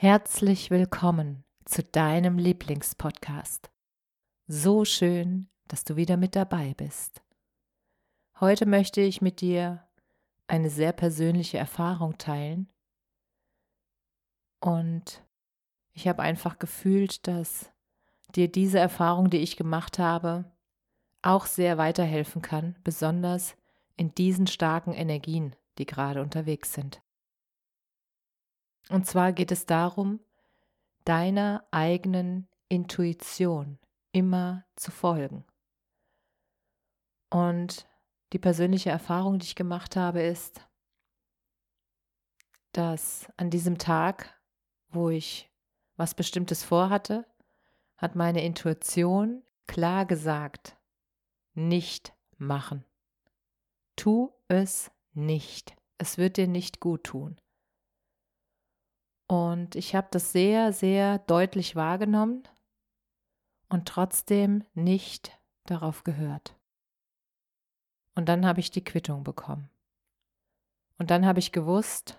Herzlich willkommen zu deinem Lieblingspodcast. So schön, dass du wieder mit dabei bist. Heute möchte ich mit dir eine sehr persönliche Erfahrung teilen. Und ich habe einfach gefühlt, dass dir diese Erfahrung, die ich gemacht habe, auch sehr weiterhelfen kann, besonders in diesen starken Energien, die gerade unterwegs sind. Und zwar geht es darum, deiner eigenen Intuition immer zu folgen. Und die persönliche Erfahrung, die ich gemacht habe, ist, dass an diesem Tag, wo ich was Bestimmtes vorhatte, hat meine Intuition klar gesagt, nicht machen. Tu es nicht. Es wird dir nicht gut tun. Und ich habe das sehr, sehr deutlich wahrgenommen und trotzdem nicht darauf gehört. Und dann habe ich die Quittung bekommen. Und dann habe ich gewusst,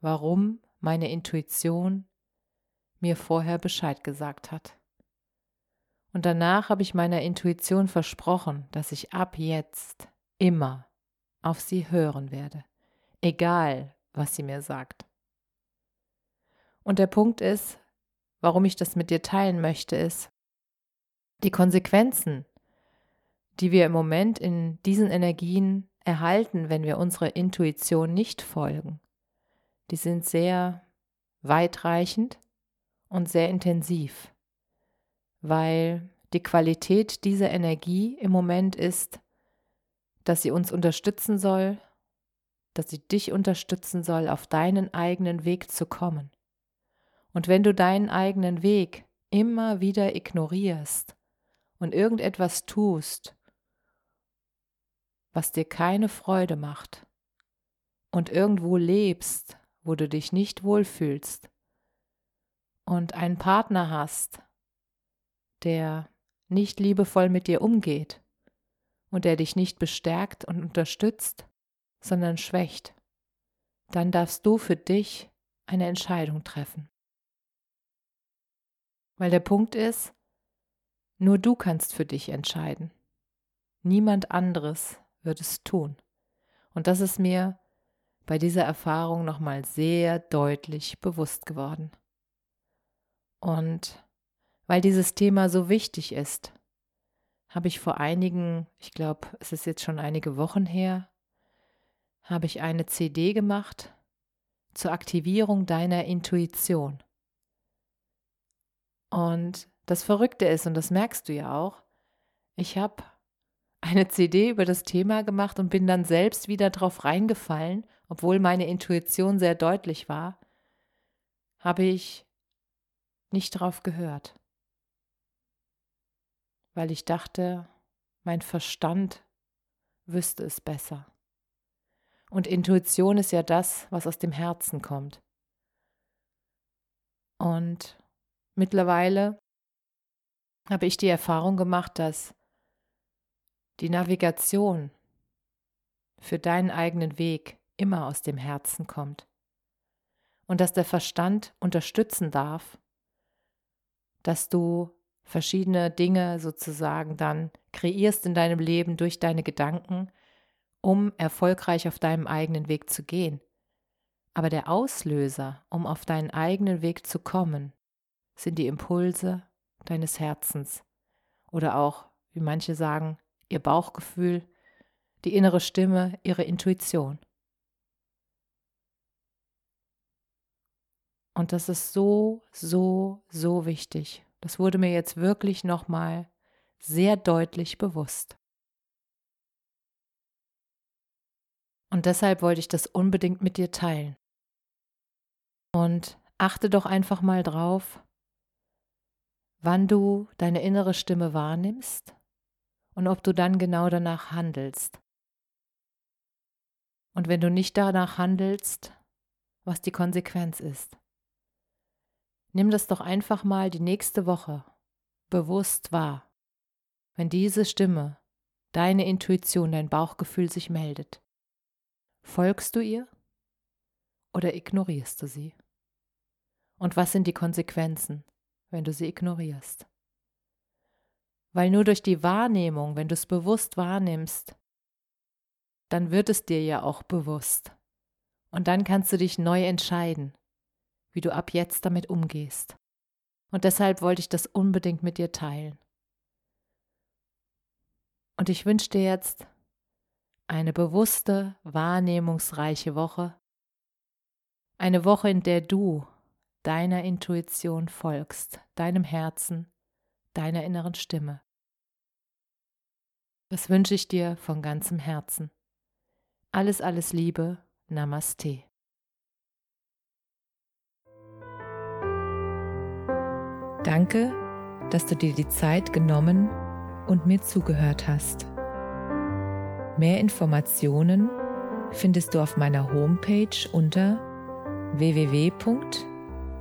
warum meine Intuition mir vorher Bescheid gesagt hat. Und danach habe ich meiner Intuition versprochen, dass ich ab jetzt immer auf sie hören werde, egal was sie mir sagt. Und der Punkt ist, warum ich das mit dir teilen möchte, ist, die Konsequenzen, die wir im Moment in diesen Energien erhalten, wenn wir unserer Intuition nicht folgen, die sind sehr weitreichend und sehr intensiv, weil die Qualität dieser Energie im Moment ist, dass sie uns unterstützen soll, dass sie dich unterstützen soll, auf deinen eigenen Weg zu kommen. Und wenn du deinen eigenen Weg immer wieder ignorierst und irgendetwas tust, was dir keine Freude macht und irgendwo lebst, wo du dich nicht wohlfühlst und einen Partner hast, der nicht liebevoll mit dir umgeht und der dich nicht bestärkt und unterstützt, sondern schwächt, dann darfst du für dich eine Entscheidung treffen. Weil der Punkt ist, nur du kannst für dich entscheiden. Niemand anderes wird es tun. Und das ist mir bei dieser Erfahrung nochmal sehr deutlich bewusst geworden. Und weil dieses Thema so wichtig ist, habe ich vor einigen, ich glaube, es ist jetzt schon einige Wochen her, habe ich eine CD gemacht zur Aktivierung deiner Intuition. Und das Verrückte ist, und das merkst du ja auch, ich habe eine CD über das Thema gemacht und bin dann selbst wieder drauf reingefallen, obwohl meine Intuition sehr deutlich war, habe ich nicht drauf gehört, weil ich dachte, mein Verstand wüsste es besser. Und Intuition ist ja das, was aus dem Herzen kommt. Und Mittlerweile habe ich die Erfahrung gemacht, dass die Navigation für deinen eigenen Weg immer aus dem Herzen kommt und dass der Verstand unterstützen darf, dass du verschiedene Dinge sozusagen dann kreierst in deinem Leben durch deine Gedanken, um erfolgreich auf deinem eigenen Weg zu gehen. Aber der Auslöser, um auf deinen eigenen Weg zu kommen, sind die Impulse deines Herzens oder auch, wie manche sagen, ihr Bauchgefühl, die innere Stimme, ihre Intuition. Und das ist so, so, so wichtig, Das wurde mir jetzt wirklich nochmal sehr deutlich bewusst. Und deshalb wollte ich das unbedingt mit dir teilen. Und achte doch einfach mal drauf, wann du deine innere Stimme wahrnimmst und ob du dann genau danach handelst. Und wenn du nicht danach handelst, was die Konsequenz ist. Nimm das doch einfach mal die nächste Woche bewusst wahr, wenn diese Stimme, deine Intuition, dein Bauchgefühl sich meldet. Folgst du ihr oder ignorierst du sie? Und was sind die Konsequenzen, wenn du sie ignorierst? Weil nur durch die Wahrnehmung, wenn du es bewusst wahrnimmst, dann wird es dir ja auch bewusst. Und dann kannst du dich neu entscheiden, wie du ab jetzt damit umgehst. Und deshalb wollte ich das unbedingt mit dir teilen. Und ich wünsche dir jetzt eine bewusste, wahrnehmungsreiche Woche. Eine Woche, in der du deiner Intuition folgst, deinem Herzen, deiner inneren Stimme. Das wünsche ich dir von ganzem Herzen. Alles, alles Liebe. Namaste. Danke, dass du dir die Zeit genommen und mir zugehört hast. Mehr Informationen findest du auf meiner Homepage unter